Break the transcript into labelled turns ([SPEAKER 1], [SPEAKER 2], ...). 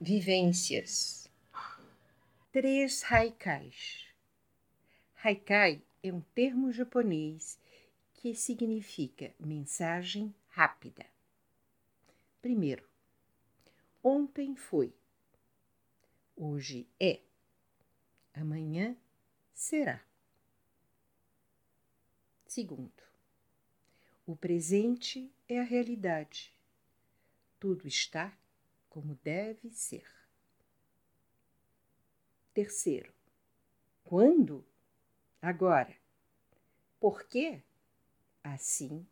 [SPEAKER 1] vivências. Três haikais. Haikai é um termo japonês que significa mensagem rápida. Primeiro, ontem foi, hoje é, amanhã será. Segundo, o presente é a realidade. Tudo está como deve ser. Terceiro, quando? Agora. Por quê? Assim